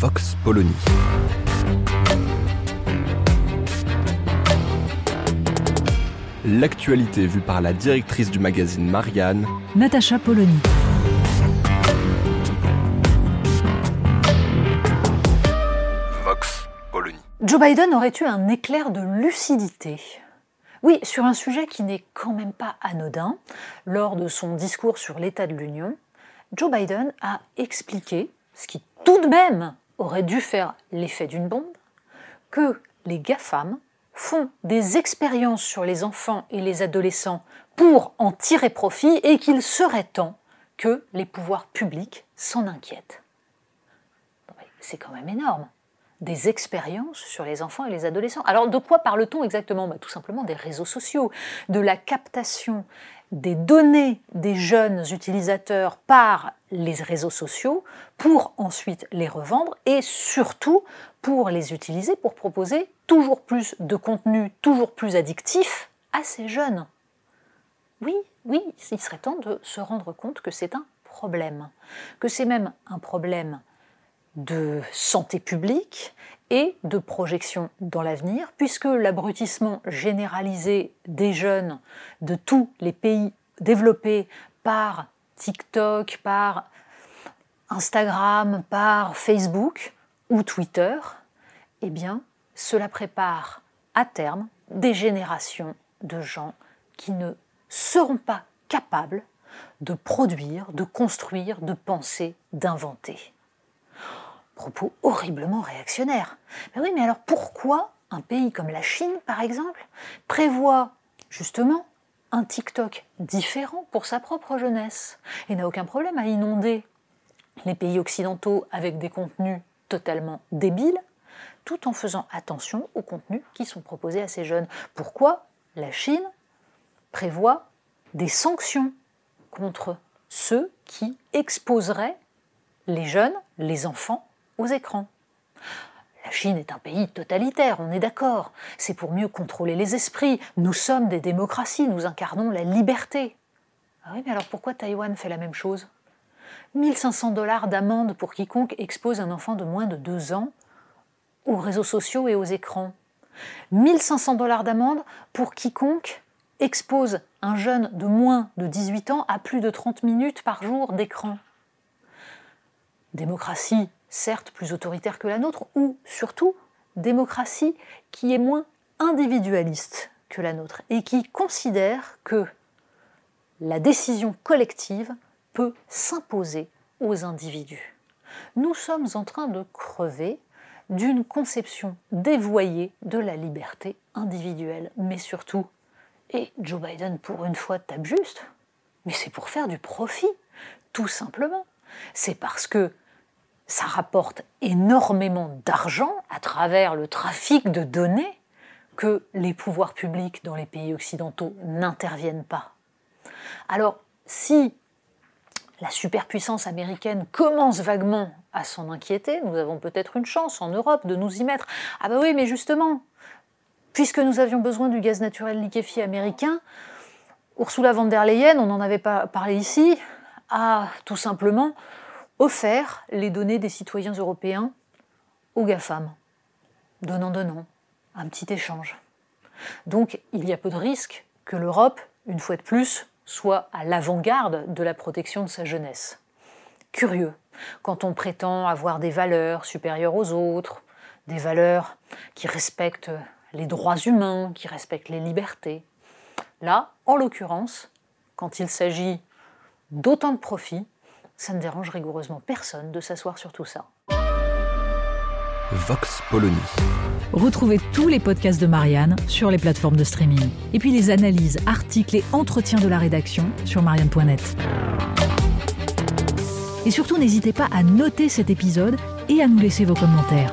Vox Polony. L'actualité vue par la directrice du magazine Marianne, Natacha Polony. Vox Polony. Joe Biden aurait eu un éclair de lucidité. Oui, sur un sujet qui n'est quand même pas anodin, lors de son discours sur l'état de l'Union, Joe Biden a expliqué, ce qui tout de même aurait dû faire l'effet d'une bombe, que les GAFAM font des expériences sur les enfants et les adolescents pour en tirer profit et qu'il serait temps que les pouvoirs publics s'en inquiètent. C'est quand même énorme. Des expériences sur les enfants et les adolescents. Alors de quoi parle-t-on exactement? Bah, Tout simplement des réseaux sociaux, de la captation des données des jeunes utilisateurs par les réseaux sociaux pour ensuite les revendre et surtout pour les utiliser pour proposer toujours plus de contenu toujours plus addictif à ces jeunes. Oui, oui, il serait temps de se rendre compte que c'est un problème, que c'est même un problème de santé publique et de projection dans l'avenir, puisque l'abrutissement généralisé des jeunes de tous les pays développés par TikTok, par Instagram, par Facebook ou Twitter, eh bien, cela prépare à terme des générations de gens qui ne seront pas capables de produire, de construire, de penser, d'inventer propos horriblement réactionnaires. Mais oui, mais alors pourquoi un pays comme la Chine, par exemple, prévoit justement un TikTok différent pour sa propre jeunesse et n'a aucun problème à inonder les pays occidentaux avec des contenus totalement débiles, tout en faisant attention aux contenus qui sont proposés à ces jeunes? Pourquoi la Chine prévoit des sanctions contre ceux qui exposeraient les jeunes, les enfants, aux écrans. La Chine est un pays totalitaire, on est d'accord. C'est pour mieux contrôler les esprits. Nous sommes des démocraties, nous incarnons la liberté. Ah oui, mais alors pourquoi Taïwan fait la même chose? 1500 dollars d'amende pour quiconque expose un enfant de moins de 2 ans aux réseaux sociaux et aux écrans. 1500 dollars d'amende pour quiconque expose un jeune de moins de 18 ans à plus de 30 minutes par jour d'écran. Démocratie, certes plus autoritaire que la nôtre, ou surtout démocratie qui est moins individualiste que la nôtre et qui considère que la décision collective peut s'imposer aux individus. Nous sommes en train de crever d'une conception dévoyée de la liberté individuelle, mais surtout, et Joe Biden pour une fois tape juste, mais c'est pour faire du profit, tout simplement. C'est parce que ça rapporte énormément d'argent à travers le trafic de données que les pouvoirs publics dans les pays occidentaux n'interviennent pas. Alors, si la superpuissance américaine commence vaguement à s'en inquiéter, nous avons peut-être une chance en Europe de nous y mettre. Ah bah oui, mais justement, puisque nous avions besoin du gaz naturel liquéfié américain, Ursula von der Leyen, on en avait pas parlé ici, a tout simplement offert les données des citoyens européens aux GAFAM, donnant-donnant, un petit échange. Donc il y a peu de risque que l'Europe, une fois de plus, soit à l'avant-garde de la protection de sa jeunesse. Curieux, quand on prétend avoir des valeurs supérieures aux autres, des valeurs qui respectent les droits humains, qui respectent les libertés. Là, en l'occurrence, quand il s'agit d'autant de profits, ça ne dérange rigoureusement personne de s'asseoir sur tout ça. Vox Polony. Retrouvez tous les podcasts de Marianne sur les plateformes de streaming. Et puis les analyses, articles et entretiens de la rédaction sur marianne.net. Et surtout, n'hésitez pas à noter cet épisode et à nous laisser vos commentaires.